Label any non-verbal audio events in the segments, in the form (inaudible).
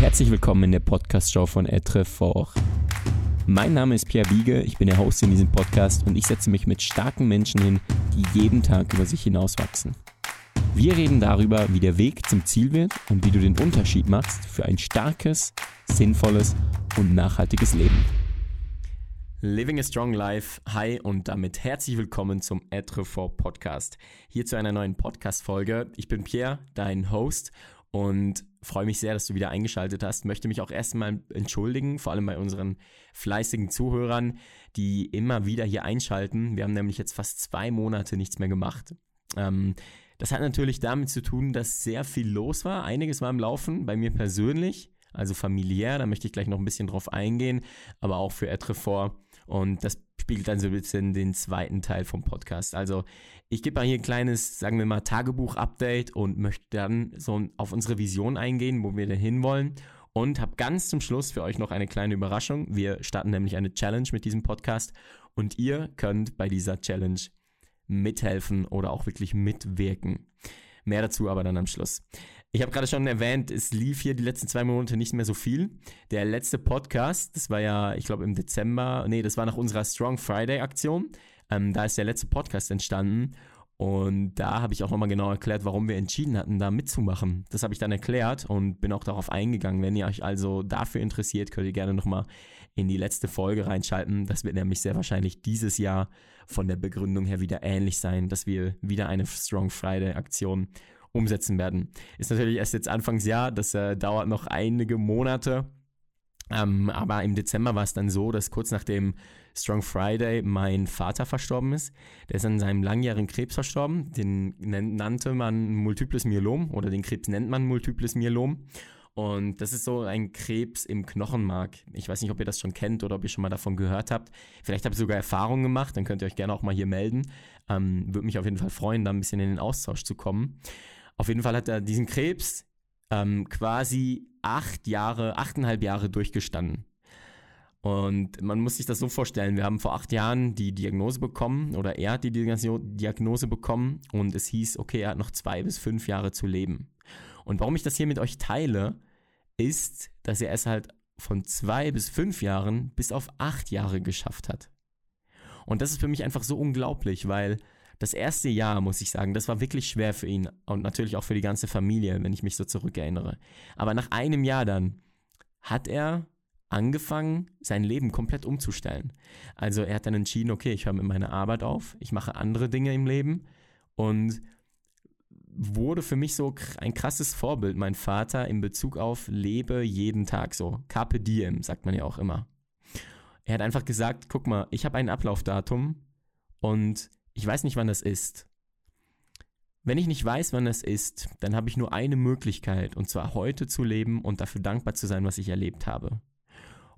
herzlich willkommen in der Podcast-Show von Etre Fort. Mein Name ist Pierre Biege, ich bin der Host in diesem Podcast und ich setze mich mit starken Menschen hin, die jeden Tag über sich hinauswachsen. Wir reden darüber, wie der Weg zum Ziel wird und wie du den Unterschied machst für ein starkes, sinnvolles und nachhaltiges Leben. Living a Strong Life. Hi und damit herzlich willkommen zum Etre Fort Podcast. Hier zu einer neuen Podcast-Folge. Ich bin Pierre, dein Host und freue mich sehr, dass du wieder eingeschaltet hast. Möchte mich auch erstmal entschuldigen, vor allem bei unseren fleißigen Zuhörern, die immer wieder hier einschalten. Wir haben nämlich jetzt fast zwei Monate nichts mehr gemacht. Ähm, das hat natürlich damit zu tun, dass sehr viel los war. Einiges war im Laufen, bei mir persönlich, also familiär, da möchte ich gleich noch ein bisschen drauf eingehen, aber auch für Etrefort. Und das spiegelt dann so ein bisschen den zweiten Teil vom Podcast. Also ich gebe mal hier ein kleines, sagen wir mal, Tagebuch-Update und möchte dann so auf unsere Vision eingehen, wo wir denn hinwollen. Und habe ganz zum Schluss für euch noch eine kleine Überraschung. Wir starten nämlich eine Challenge mit diesem Podcast und ihr könnt bei dieser Challenge mithelfen oder auch wirklich mitwirken. Mehr dazu aber dann am Schluss. Ich habe gerade schon erwähnt, es lief hier die letzten zwei Monate nicht mehr so viel. Der letzte Podcast, das war ja, ich glaube im Dezember, nee, das war nach unserer Strong Friday Aktion. Ähm, da ist der letzte Podcast entstanden. Und da habe ich auch nochmal genau erklärt, warum wir entschieden hatten, da mitzumachen. Das habe ich dann erklärt und bin auch darauf eingegangen. Wenn ihr euch also dafür interessiert, könnt ihr gerne nochmal in die letzte Folge reinschalten. Das wird nämlich sehr wahrscheinlich dieses Jahr von der Begründung her wieder ähnlich sein, dass wir wieder eine Strong Friday Aktion umsetzen werden. Ist natürlich erst jetzt Anfangsjahr, das äh, dauert noch einige Monate. Ähm, aber im Dezember war es dann so, dass kurz nach dem Strong Friday mein Vater verstorben ist. Der ist an seinem langjährigen Krebs verstorben. Den nannte man Multiples Myelom oder den Krebs nennt man Multiples Myelom. Und das ist so ein Krebs im Knochenmark. Ich weiß nicht, ob ihr das schon kennt oder ob ihr schon mal davon gehört habt. Vielleicht habt ihr sogar Erfahrungen gemacht, dann könnt ihr euch gerne auch mal hier melden. Ähm, Würde mich auf jeden Fall freuen, da ein bisschen in den Austausch zu kommen. Auf jeden Fall hat er diesen Krebs ähm, quasi acht Jahre, achteinhalb Jahre durchgestanden. Und man muss sich das so vorstellen, wir haben vor acht Jahren die Diagnose bekommen oder er hat die Diagnose bekommen und es hieß, okay, er hat noch zwei bis fünf Jahre zu leben. Und warum ich das hier mit euch teile, ist, dass er es halt von zwei bis fünf Jahren bis auf acht Jahre geschafft hat. Und das ist für mich einfach so unglaublich, weil das erste Jahr, muss ich sagen, das war wirklich schwer für ihn und natürlich auch für die ganze Familie, wenn ich mich so zurückerinnere. Aber nach einem Jahr dann hat er angefangen, sein Leben komplett umzustellen. Also er hat dann entschieden, okay, ich höre mit meiner Arbeit auf, ich mache andere Dinge im Leben und wurde für mich so ein krasses Vorbild, mein Vater, in Bezug auf lebe jeden Tag so. Carpe diem, sagt man ja auch immer. Er hat einfach gesagt, guck mal, ich habe ein Ablaufdatum und ich weiß nicht, wann das ist. Wenn ich nicht weiß, wann das ist, dann habe ich nur eine Möglichkeit, und zwar heute zu leben und dafür dankbar zu sein, was ich erlebt habe.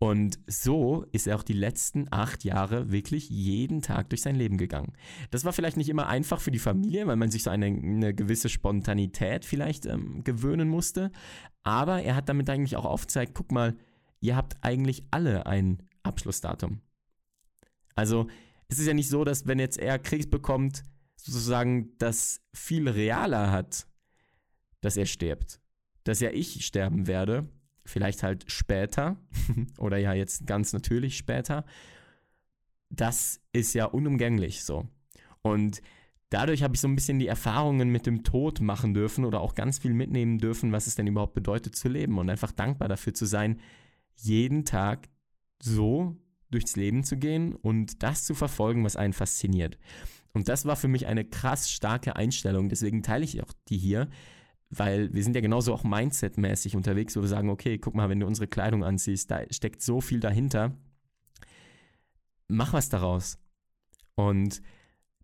Und so ist er auch die letzten acht Jahre wirklich jeden Tag durch sein Leben gegangen. Das war vielleicht nicht immer einfach für die Familie, weil man sich so eine, eine gewisse Spontanität vielleicht ähm, gewöhnen musste. Aber er hat damit eigentlich auch aufgezeigt, guck mal, ihr habt eigentlich alle ein Abschlussdatum. Also es ist ja nicht so, dass wenn jetzt er Krebs bekommt, sozusagen das viel realer hat, dass er stirbt. Dass ja ich sterben werde, vielleicht halt später (laughs) oder ja jetzt ganz natürlich später, das ist ja unumgänglich so. Und dadurch habe ich so ein bisschen die Erfahrungen mit dem Tod machen dürfen oder auch ganz viel mitnehmen dürfen, was es denn überhaupt bedeutet zu leben und einfach dankbar dafür zu sein, jeden Tag so durchs Leben zu gehen und das zu verfolgen, was einen fasziniert. Und das war für mich eine krass starke Einstellung, deswegen teile ich auch die hier, weil wir sind ja genauso auch mindsetmäßig unterwegs, wo wir sagen, okay, guck mal, wenn du unsere Kleidung anziehst, da steckt so viel dahinter. Mach was daraus. Und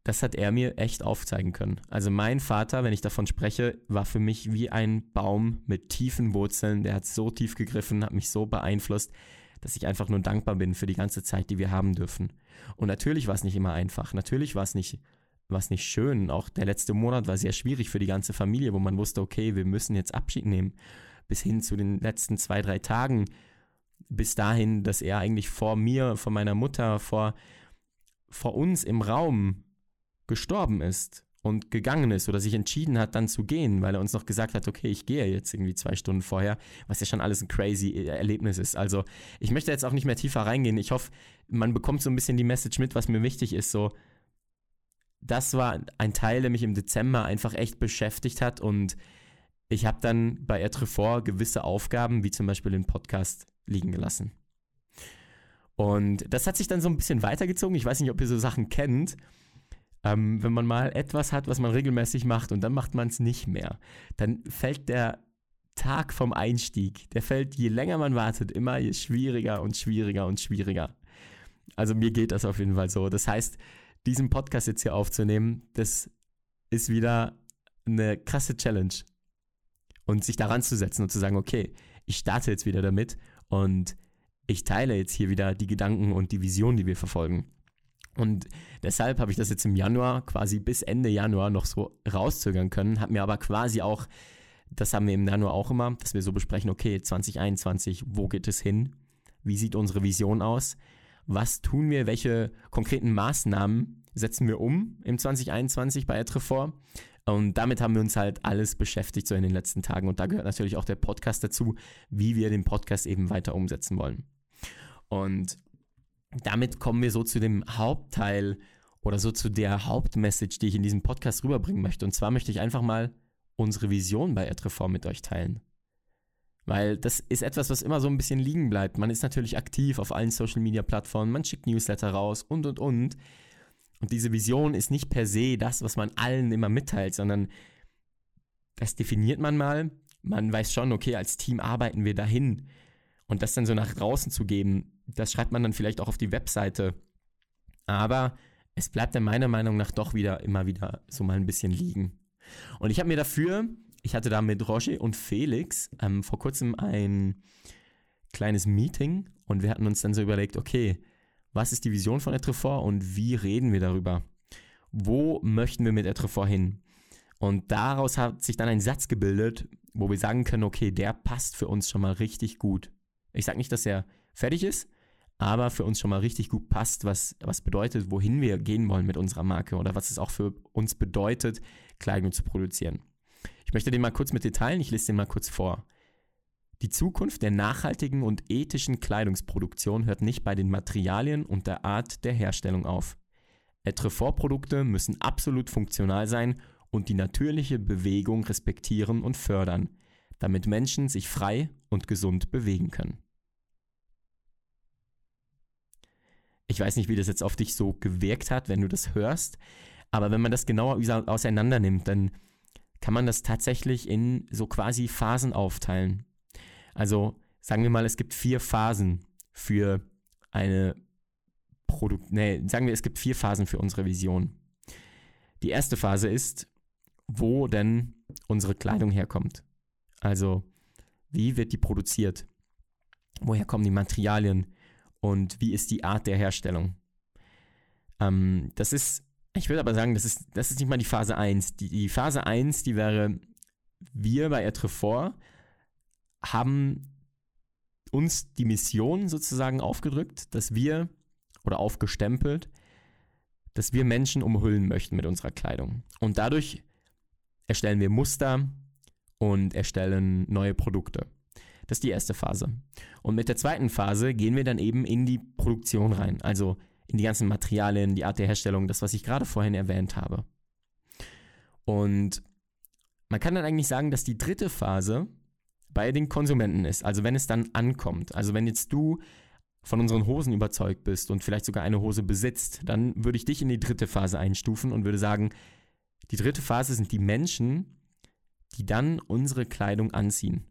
das hat er mir echt aufzeigen können. Also mein Vater, wenn ich davon spreche, war für mich wie ein Baum mit tiefen Wurzeln. Der hat so tief gegriffen, hat mich so beeinflusst, dass ich einfach nur dankbar bin für die ganze Zeit, die wir haben dürfen. Und natürlich war es nicht immer einfach. Natürlich war es nicht war es nicht schön. Auch der letzte Monat war sehr schwierig für die ganze Familie, wo man wusste, okay, wir müssen jetzt Abschied nehmen. Bis hin zu den letzten zwei, drei Tagen. Bis dahin, dass er eigentlich vor mir, vor meiner Mutter, vor, vor uns im Raum gestorben ist. Und gegangen ist oder sich entschieden hat, dann zu gehen, weil er uns noch gesagt hat, okay, ich gehe jetzt irgendwie zwei Stunden vorher, was ja schon alles ein crazy Erlebnis ist. Also ich möchte jetzt auch nicht mehr tiefer reingehen. Ich hoffe, man bekommt so ein bisschen die Message mit, was mir wichtig ist. So, das war ein Teil, der mich im Dezember einfach echt beschäftigt hat und ich habe dann bei Etrefort gewisse Aufgaben, wie zum Beispiel den Podcast, liegen gelassen. Und das hat sich dann so ein bisschen weitergezogen. Ich weiß nicht, ob ihr so Sachen kennt. Ähm, wenn man mal etwas hat, was man regelmäßig macht und dann macht man es nicht mehr, dann fällt der Tag vom Einstieg, der fällt, je länger man wartet, immer je schwieriger und schwieriger und schwieriger. Also mir geht das auf jeden Fall so. Das heißt, diesen Podcast jetzt hier aufzunehmen, das ist wieder eine krasse Challenge. Und sich daran zu setzen und zu sagen, okay, ich starte jetzt wieder damit und ich teile jetzt hier wieder die Gedanken und die Vision, die wir verfolgen. Und deshalb habe ich das jetzt im Januar, quasi bis Ende Januar noch so rauszögern können, habe mir aber quasi auch, das haben wir im Januar auch immer, dass wir so besprechen, okay, 2021, wo geht es hin? Wie sieht unsere Vision aus? Was tun wir? Welche konkreten Maßnahmen setzen wir um im 2021 bei Etrefort? Und damit haben wir uns halt alles beschäftigt so in den letzten Tagen. Und da gehört natürlich auch der Podcast dazu, wie wir den Podcast eben weiter umsetzen wollen. Und damit kommen wir so zu dem Hauptteil oder so zu der Hauptmessage, die ich in diesem Podcast rüberbringen möchte. Und zwar möchte ich einfach mal unsere Vision bei Adreform mit euch teilen. Weil das ist etwas, was immer so ein bisschen liegen bleibt. Man ist natürlich aktiv auf allen Social Media Plattformen, man schickt Newsletter raus und und und. Und diese Vision ist nicht per se das, was man allen immer mitteilt, sondern das definiert man mal. Man weiß schon, okay, als Team arbeiten wir dahin. Und das dann so nach draußen zu geben, das schreibt man dann vielleicht auch auf die Webseite. Aber es bleibt dann meiner Meinung nach doch wieder immer wieder so mal ein bisschen liegen. Und ich habe mir dafür, ich hatte da mit Roger und Felix ähm, vor kurzem ein kleines Meeting und wir hatten uns dann so überlegt, okay, was ist die Vision von Etrefort und wie reden wir darüber? Wo möchten wir mit Etrefort hin? Und daraus hat sich dann ein Satz gebildet, wo wir sagen können, okay, der passt für uns schon mal richtig gut. Ich sage nicht, dass er fertig ist, aber für uns schon mal richtig gut passt, was, was bedeutet, wohin wir gehen wollen mit unserer Marke oder was es auch für uns bedeutet, Kleidung zu produzieren. Ich möchte den mal kurz mit dir teilen, ich lese den mal kurz vor. Die Zukunft der nachhaltigen und ethischen Kleidungsproduktion hört nicht bei den Materialien und der Art der Herstellung auf. Etrefort-Produkte müssen absolut funktional sein und die natürliche Bewegung respektieren und fördern, damit Menschen sich frei und gesund bewegen können. Ich weiß nicht, wie das jetzt auf dich so gewirkt hat, wenn du das hörst, aber wenn man das genauer auseinander nimmt, dann kann man das tatsächlich in so quasi Phasen aufteilen. Also sagen wir mal, es gibt vier Phasen für eine Produkt, nee, sagen wir, es gibt vier Phasen für unsere Vision. Die erste Phase ist, wo denn unsere Kleidung herkommt. Also, wie wird die produziert? Woher kommen die Materialien? Und wie ist die Art der Herstellung. Ähm, das ist, ich würde aber sagen, das ist, das ist nicht mal die Phase 1. Die, die Phase 1, die wäre, wir bei Etrefort haben uns die Mission sozusagen aufgedrückt, dass wir oder aufgestempelt, dass wir Menschen umhüllen möchten mit unserer Kleidung. Und dadurch erstellen wir Muster und erstellen neue Produkte. Das ist die erste Phase. Und mit der zweiten Phase gehen wir dann eben in die Produktion rein, also in die ganzen Materialien, die Art der Herstellung, das, was ich gerade vorhin erwähnt habe. Und man kann dann eigentlich sagen, dass die dritte Phase bei den Konsumenten ist, also wenn es dann ankommt. Also wenn jetzt du von unseren Hosen überzeugt bist und vielleicht sogar eine Hose besitzt, dann würde ich dich in die dritte Phase einstufen und würde sagen, die dritte Phase sind die Menschen, die dann unsere Kleidung anziehen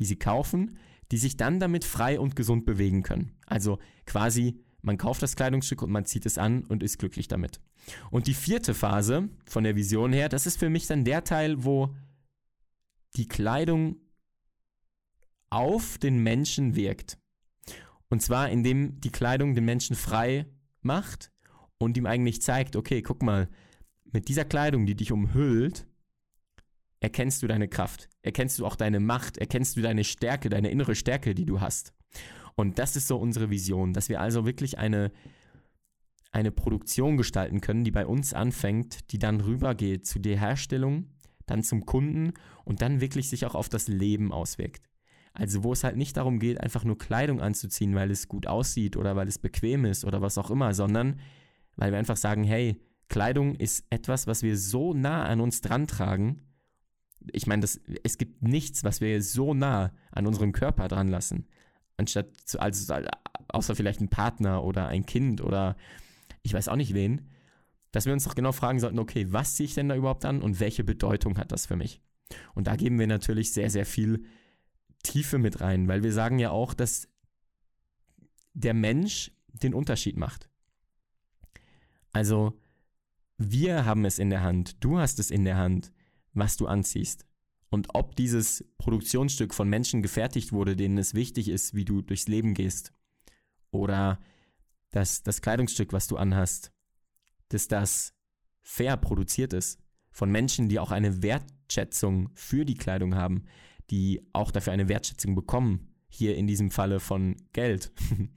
die sie kaufen, die sich dann damit frei und gesund bewegen können. Also quasi, man kauft das Kleidungsstück und man zieht es an und ist glücklich damit. Und die vierte Phase von der Vision her, das ist für mich dann der Teil, wo die Kleidung auf den Menschen wirkt. Und zwar, indem die Kleidung den Menschen frei macht und ihm eigentlich zeigt, okay, guck mal, mit dieser Kleidung, die dich umhüllt, erkennst du deine Kraft, erkennst du auch deine Macht, erkennst du deine Stärke, deine innere Stärke, die du hast. Und das ist so unsere Vision, dass wir also wirklich eine, eine Produktion gestalten können, die bei uns anfängt, die dann rübergeht zu der Herstellung, dann zum Kunden und dann wirklich sich auch auf das Leben auswirkt. Also wo es halt nicht darum geht, einfach nur Kleidung anzuziehen, weil es gut aussieht oder weil es bequem ist oder was auch immer, sondern weil wir einfach sagen, hey, Kleidung ist etwas, was wir so nah an uns dran tragen. Ich meine, es gibt nichts, was wir so nah an unserem Körper dran lassen, anstatt zu, also außer vielleicht ein Partner oder ein Kind oder ich weiß auch nicht wen, dass wir uns doch genau fragen sollten, okay, was ziehe ich denn da überhaupt an und welche Bedeutung hat das für mich? Und da geben wir natürlich sehr, sehr viel Tiefe mit rein, weil wir sagen ja auch, dass der Mensch den Unterschied macht. Also wir haben es in der Hand, du hast es in der Hand, was du anziehst. Und ob dieses Produktionsstück von Menschen gefertigt wurde, denen es wichtig ist, wie du durchs Leben gehst, oder dass das Kleidungsstück, was du anhast, dass das fair produziert ist, von Menschen, die auch eine Wertschätzung für die Kleidung haben, die auch dafür eine Wertschätzung bekommen, hier in diesem Falle von Geld. (laughs)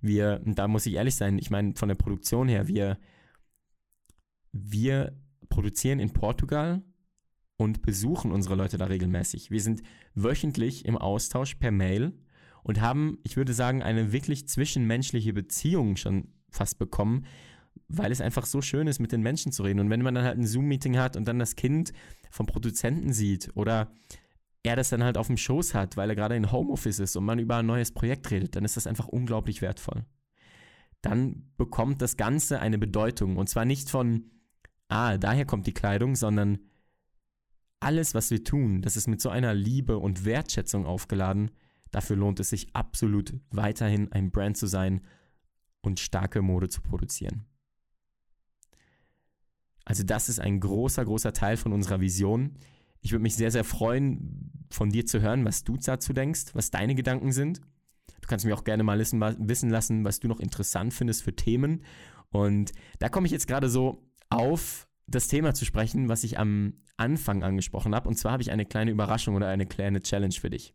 Wir, da muss ich ehrlich sein, ich meine, von der Produktion her, wir, wir produzieren in Portugal und besuchen unsere Leute da regelmäßig. Wir sind wöchentlich im Austausch per Mail und haben, ich würde sagen, eine wirklich zwischenmenschliche Beziehung schon fast bekommen, weil es einfach so schön ist, mit den Menschen zu reden. Und wenn man dann halt ein Zoom-Meeting hat und dann das Kind vom Produzenten sieht oder er das dann halt auf dem Schoß hat, weil er gerade in Homeoffice ist und man über ein neues Projekt redet, dann ist das einfach unglaublich wertvoll. Dann bekommt das Ganze eine Bedeutung. Und zwar nicht von, ah, daher kommt die Kleidung, sondern alles, was wir tun, das ist mit so einer Liebe und Wertschätzung aufgeladen, Dafür lohnt es sich absolut weiterhin ein Brand zu sein und starke Mode zu produzieren. Also das ist ein großer, großer Teil von unserer Vision. Ich würde mich sehr, sehr freuen, von dir zu hören, was du dazu denkst, was deine Gedanken sind. Du kannst mir auch gerne mal wissen lassen, was du noch interessant findest für Themen. Und da komme ich jetzt gerade so auf das Thema zu sprechen, was ich am Anfang angesprochen habe. Und zwar habe ich eine kleine Überraschung oder eine kleine Challenge für dich.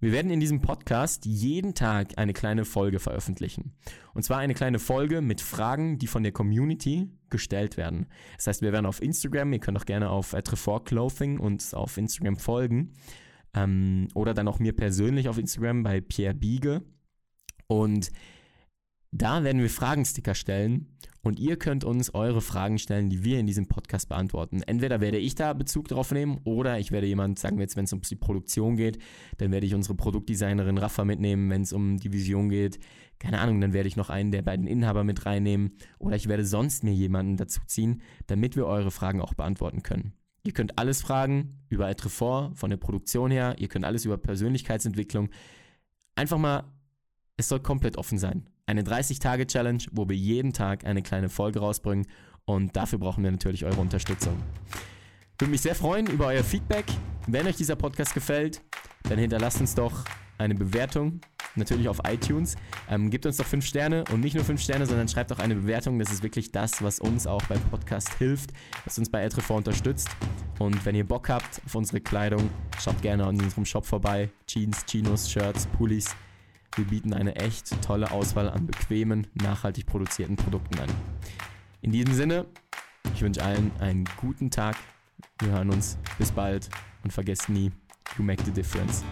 Wir werden in diesem Podcast jeden Tag eine kleine Folge veröffentlichen. Und zwar eine kleine Folge mit Fragen, die von der Community gestellt werden. Das heißt, wir werden auf Instagram, ihr könnt auch gerne auf Trefort Clothing uns auf Instagram folgen. Ähm, oder dann auch mir persönlich auf Instagram bei Pierre Biege. Und da werden wir Fragensticker stellen und ihr könnt uns eure Fragen stellen, die wir in diesem Podcast beantworten. Entweder werde ich da Bezug drauf nehmen oder ich werde jemand, sagen wir jetzt, wenn es um die Produktion geht, dann werde ich unsere Produktdesignerin Rafa mitnehmen, wenn es um die Vision geht. Keine Ahnung, dann werde ich noch einen der beiden Inhaber mit reinnehmen oder ich werde sonst mir jemanden dazu ziehen, damit wir eure Fragen auch beantworten können. Ihr könnt alles fragen über Etrefort, von der Produktion her, ihr könnt alles über Persönlichkeitsentwicklung. Einfach mal, es soll komplett offen sein eine 30-Tage-Challenge, wo wir jeden Tag eine kleine Folge rausbringen und dafür brauchen wir natürlich eure Unterstützung. Würde mich sehr freuen über euer Feedback. Wenn euch dieser Podcast gefällt, dann hinterlasst uns doch eine Bewertung, natürlich auf iTunes. Ähm, gebt uns doch 5 Sterne und nicht nur 5 Sterne, sondern schreibt auch eine Bewertung. Das ist wirklich das, was uns auch beim Podcast hilft, was uns bei Etrefort unterstützt. Und wenn ihr Bock habt auf unsere Kleidung, schaut gerne an unserem Shop vorbei. Jeans, Chinos, Shirts, Pullis. Wir bieten eine echt tolle Auswahl an bequemen, nachhaltig produzierten Produkten an. In diesem Sinne, ich wünsche allen einen guten Tag. Wir hören uns. Bis bald und vergesst nie, you make the difference.